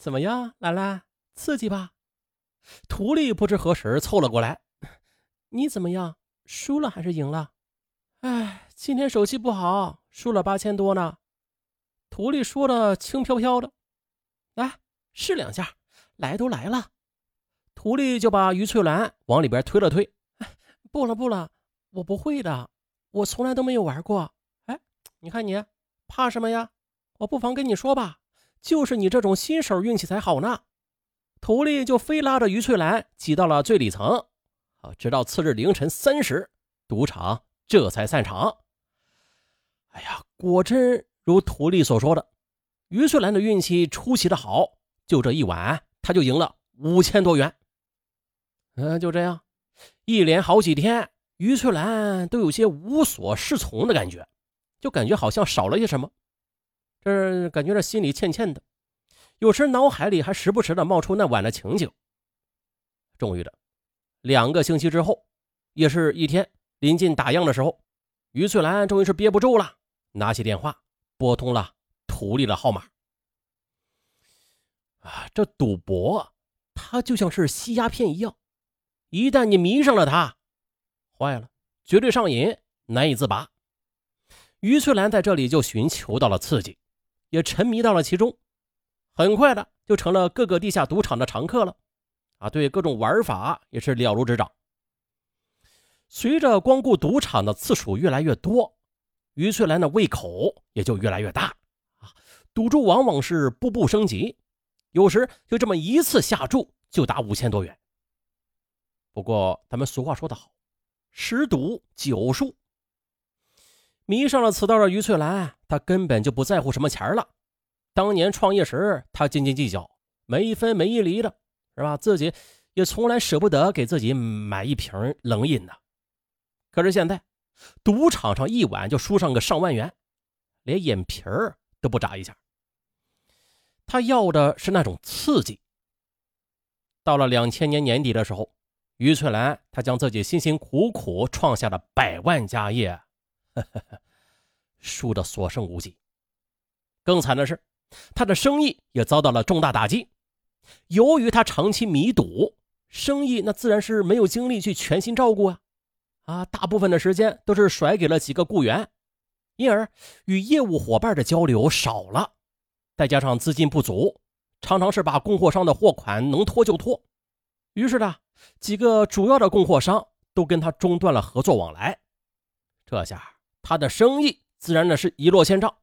怎么样，兰兰，刺激吧？徒弟不知何时凑了过来，你怎么样？输了还是赢了？哎，今天手气不好，输了八千多呢。徒弟说的轻飘飘的，来试两下，来都来了。徒弟就把于翠兰往里边推了推，哎不了不了，我不会的，我从来都没有玩过。哎，你看你怕什么呀？我不妨跟你说吧，就是你这种新手运气才好呢。徒弟就非拉着于翠兰挤到了最里层，啊，直到次日凌晨三时，赌场这才散场。哎呀，果真如徒弟所说的，于翠兰的运气出奇的好，就这一晚，他就赢了五千多元。嗯，就这样，一连好几天，于翠兰都有些无所适从的感觉，就感觉好像少了些什么，这感觉这心里欠欠的。有时脑海里还时不时的冒出那晚的情景。终于的，两个星期之后，也是一天临近打烊的时候，于翠兰终于是憋不住了，拿起电话拨通了徒弟的号码。啊，这赌博，它就像是吸鸦片一样，一旦你迷上了它，坏了，绝对上瘾，难以自拔。于翠兰在这里就寻求到了刺激，也沉迷到了其中。很快的就成了各个地下赌场的常客了，啊，对各种玩法也是了如指掌。随着光顾赌场的次数越来越多，于翠兰的胃口也就越来越大，啊，赌注往往是步步升级，有时就这么一次下注就达五千多元。不过咱们俗话说得好，十赌九输。迷上了此道的于翠兰，他根本就不在乎什么钱了。当年创业时，他斤斤计较，没一分没一厘的，是吧？自己也从来舍不得给自己买一瓶冷饮呢。可是现在，赌场上一晚就输上个上万元，连眼皮儿都不眨一下。他要的是那种刺激。到了两千年年底的时候，于翠兰她将自己辛辛苦苦创下的百万家业，呵呵输得所剩无几。更惨的是。他的生意也遭到了重大打击。由于他长期迷赌，生意那自然是没有精力去全心照顾啊！啊，大部分的时间都是甩给了几个雇员，因而与业务伙伴的交流少了。再加上资金不足，常常是把供货商的货款能拖就拖。于是呢，几个主要的供货商都跟他中断了合作往来。这下他的生意自然的是一落千丈。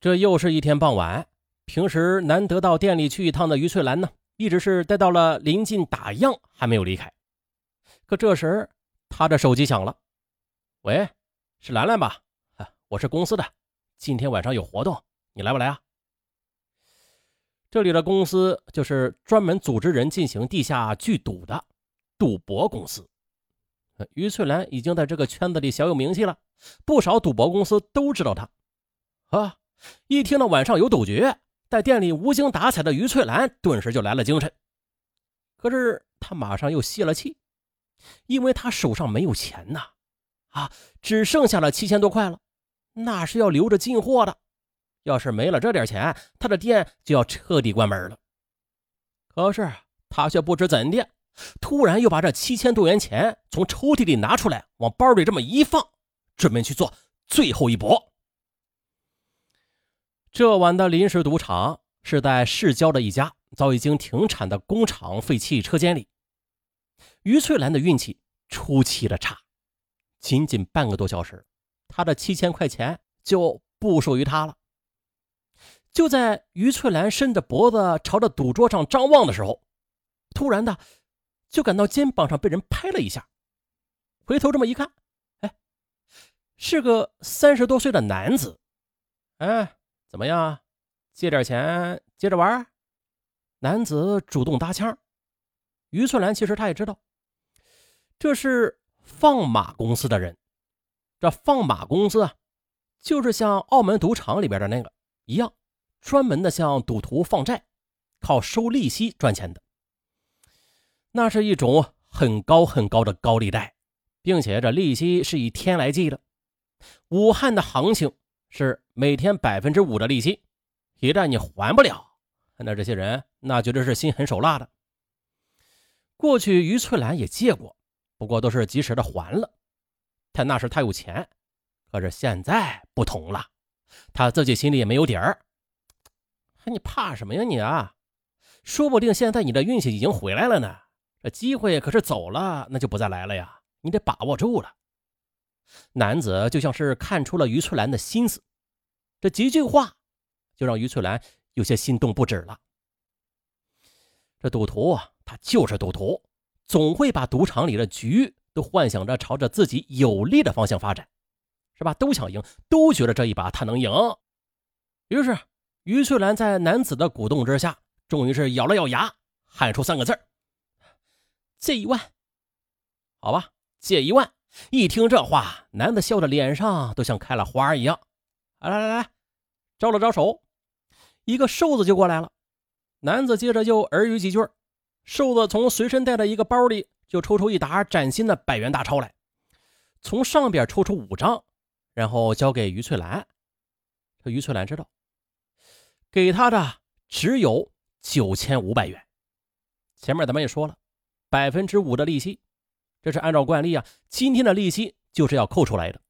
这又是一天傍晚，平时难得到店里去一趟的于翠兰呢，一直是待到了临近打烊还没有离开。可这时，她的手机响了，“喂，是兰兰吧？我是公司的，今天晚上有活动，你来不来啊？”这里的公司就是专门组织人进行地下聚赌的赌博公司。于翠兰已经在这个圈子里小有名气了，不少赌博公司都知道他，啊。一听到晚上有赌局，在店里无精打采的于翠兰顿时就来了精神。可是她马上又泄了气，因为她手上没有钱呐，啊，只剩下了七千多块了，那是要留着进货的。要是没了这点钱，她的店就要彻底关门了。可是她却不知怎的，突然又把这七千多元钱从抽屉里拿出来，往包里这么一放，准备去做最后一搏。这晚的临时赌场是在市郊的一家早已经停产的工厂废弃车间里。于翠兰的运气出奇的差，仅仅半个多小时，她的七千块钱就不属于她了。就在于翠兰伸着脖子朝着赌桌上张望的时候，突然的就感到肩膀上被人拍了一下，回头这么一看，哎，是个三十多岁的男子，哎。怎么样？借点钱接着玩？男子主动搭腔。于翠兰其实他也知道，这是放马公司的人。这放马公司啊，就是像澳门赌场里边的那个一样，专门的向赌徒放债，靠收利息赚钱的。那是一种很高很高的高利贷，并且这利息是以天来计的。武汉的行情。是每天百分之五的利息，一旦你还不了，那这些人那绝对是心狠手辣的。过去于翠兰也借过，不过都是及时的还了。他那时他有钱，可是现在不同了，他自己心里也没有底儿。你怕什么呀你啊？说不定现在你的运气已经回来了呢。这机会可是走了，那就不再来了呀！你得把握住了。男子就像是看出了于翠兰的心思，这几句话就让于翠兰有些心动不止了。这赌徒啊他就是赌徒，总会把赌场里的局都幻想着朝着自己有利的方向发展，是吧？都想赢，都觉得这一把他能赢。于是，于翠兰在男子的鼓动之下，终于是咬了咬牙，喊出三个字儿。借一万，好吧，借一万。一听这话，男的笑的脸上都像开了花一样。来来来，招了招手，一个瘦子就过来了。男子接着就耳语几句，瘦子从随身带的一个包里就抽出一沓崭新的百元大钞来，从上边抽出五张，然后交给于翠兰。这于翠兰知道，给他的只有九千五百元。前面咱们也说了。百分之五的利息，这是按照惯例啊，今天的利息就是要扣出来的。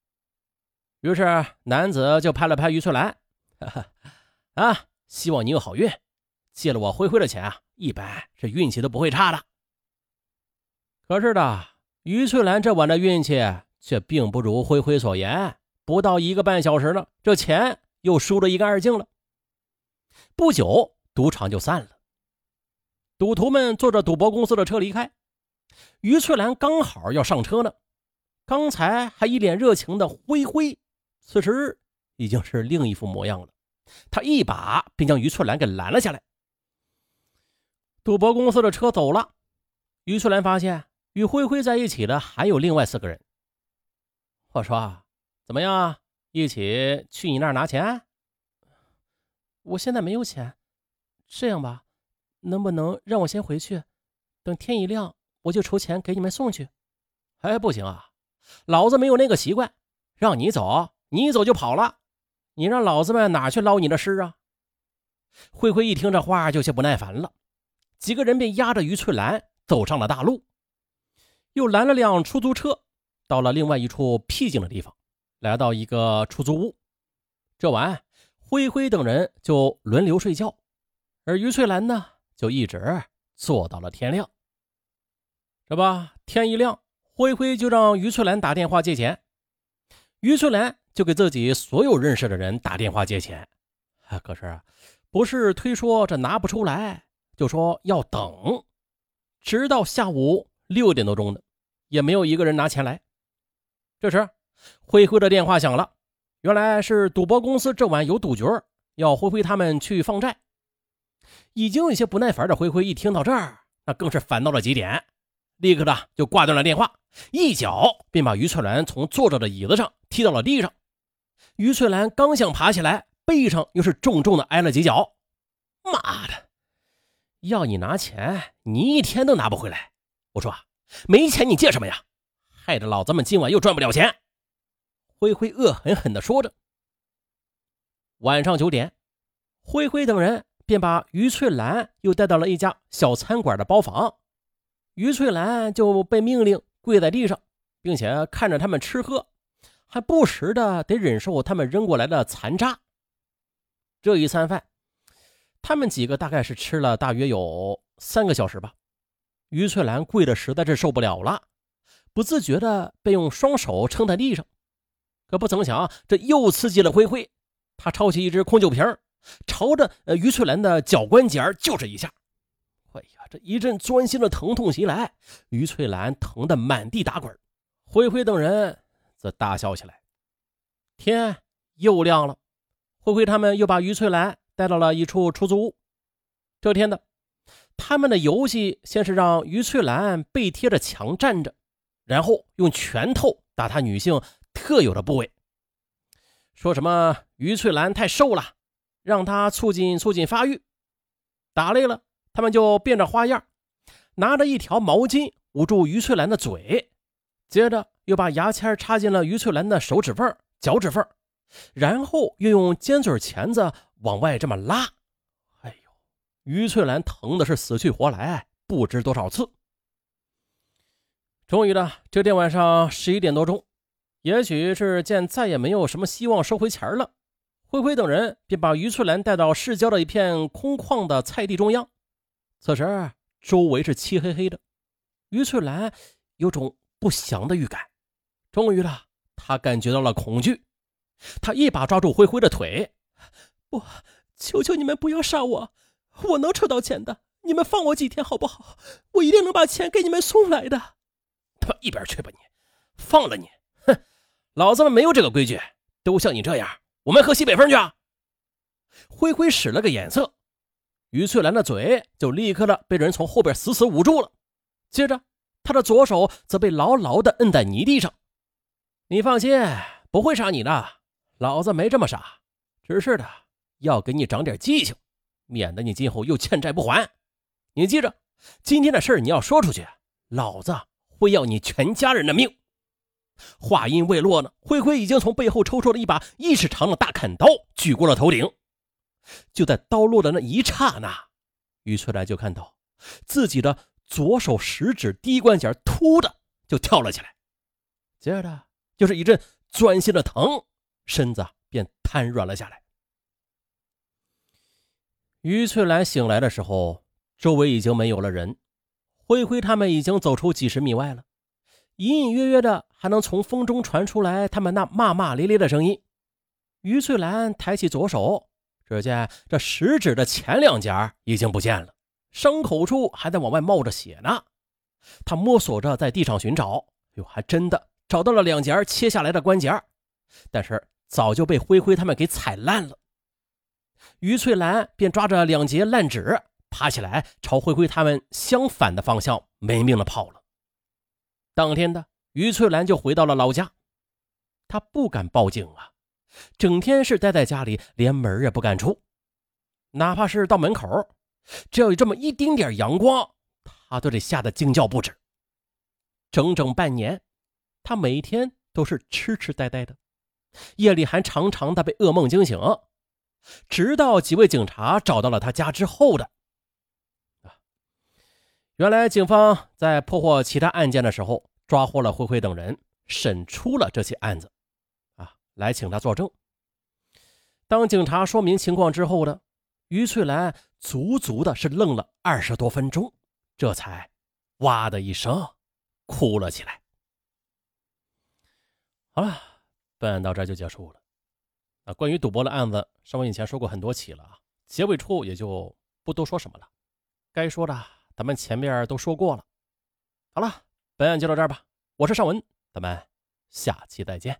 于是男子就拍了拍于翠兰，哈哈，啊，希望你有好运。借了我灰灰的钱啊，一般这运气都不会差的。可是的，于翠兰这晚的运气却并不如灰灰所言，不到一个半小时了，这钱又输得一干二净了。不久，赌场就散了。赌徒们坐着赌博公司的车离开，于翠兰刚好要上车呢。刚才还一脸热情的灰灰，此时已经是另一副模样了。他一把便将于翠兰给拦了下来。赌博公司的车走了，于翠兰发现与灰灰在一起的还有另外四个人。我说：“怎么样，一起去你那儿拿钱？”我现在没有钱，这样吧。能不能让我先回去？等天一亮，我就筹钱给你们送去。哎，不行啊，老子没有那个习惯。让你走，你走就跑了。你让老子们哪去捞你的尸啊？灰灰一听这话，就些不耐烦了。几个人便押着于翠兰走上了大路，又拦了辆出租车，到了另外一处僻静的地方，来到一个出租屋。这晚，灰灰等人就轮流睡觉，而于翠兰呢？就一直坐到了天亮，这不天一亮，灰灰就让于翠兰打电话借钱，于翠兰就给自己所有认识的人打电话借钱，可是不是推说这拿不出来，就说要等，直到下午六点多钟的，也没有一个人拿钱来。这时，灰灰的电话响了，原来是赌博公司这晚有赌局，要灰灰他们去放债。已经有些不耐烦的灰灰一听到这儿，那更是烦到了极点，立刻的就挂断了电话，一脚便把于翠兰从坐着的椅子上踢到了地上。于翠兰刚想爬起来，背上又是重重的挨了几脚。妈的，要你拿钱，你一天都拿不回来。我说没钱你借什么呀？害得老子们今晚又赚不了钱。灰灰恶狠狠地说着。晚上九点，灰灰等人。便把于翠兰又带到了一家小餐馆的包房，于翠兰就被命令跪在地上，并且看着他们吃喝，还不时的得忍受他们扔过来的残渣。这一餐饭，他们几个大概是吃了大约有三个小时吧。于翠兰跪的实在是受不了了，不自觉的被用双手撑在地上，可不曾想这又刺激了灰灰，他抄起一只空酒瓶。朝着呃于翠兰的脚关节就是一下，哎呀，这一阵钻心的疼痛袭来，于翠兰疼得满地打滚，灰灰等人则大笑起来。天又亮了，灰灰他们又把于翠兰带到了一处出租屋。这天的，他们的游戏先是让于翠兰背贴着墙站着，然后用拳头打她女性特有的部位，说什么于翠兰太瘦了。让他促进促进发育，打累了，他们就变着花样，拿着一条毛巾捂住于翠兰的嘴，接着又把牙签插进了于翠兰的手指缝、脚趾缝，然后又用尖嘴钳子往外这么拉。哎呦，于翠兰疼的是死去活来，不知多少次。终于呢，这天晚上十一点多钟，也许是见再也没有什么希望收回钱了，灰灰等人便把于翠兰带到市郊的一片空旷的菜地中央。此时周围是漆黑黑的，于翠兰有种不祥的预感。终于了，她感觉到了恐惧，她一把抓住灰灰的腿：“不，求求你们不要杀我，我能筹到钱的，你们放我几天好不好？我一定能把钱给你们送来的。”他一边去吧你！放了你！哼，老子们没有这个规矩，都像你这样，我们喝西北风去啊！灰灰使了个眼色，于翠兰的嘴就立刻的被人从后边死死捂住了，接着他的左手则被牢牢的摁在泥地上。你放心，不会杀你的，老子没这么傻，只是的要给你长点记性，免得你今后又欠债不还。你记着，今天的事你要说出去，老子。会要你全家人的命！话音未落呢，灰灰已经从背后抽出了一把一尺长的大砍刀，举过了头顶。就在刀落的那一刹那，于翠兰就看到自己的左手食指第一关节突的就跳了起来，接着就是一阵钻心的疼，身子便瘫软了下来。于翠兰醒来的时候，周围已经没有了人。灰灰他们已经走出几十米外了，隐隐约约的还能从风中传出来他们那骂骂咧咧的声音。于翠兰抬起左手，只见这食指的前两节已经不见了，伤口处还在往外冒着血呢。他摸索着在地上寻找，哟，还真的找到了两节切下来的关节，但是早就被灰灰他们给踩烂了。于翠兰便抓着两截烂纸。爬起来，朝灰灰他们相反的方向没命的跑了。当天的于翠兰就回到了老家，她不敢报警啊，整天是待在家里，连门也不敢出，哪怕是到门口，只要有这么一丁点阳光，她都得吓得惊叫不止。整整半年，她每天都是痴痴呆呆的，夜里还常常的被噩梦惊醒，直到几位警察找到了她家之后的。原来警方在破获其他案件的时候，抓获了灰灰等人，审出了这起案子，啊，来请他作证。当警察说明情况之后呢于翠兰足足的是愣了二十多分钟，这才哇的一声哭了起来。好了，本案到这就结束了。啊，关于赌博的案子，上文以前说过很多起了啊，结尾处也就不多说什么了，该说的。咱们前面都说过了，好了，本案就到这儿吧。我是尚文，咱们下期再见。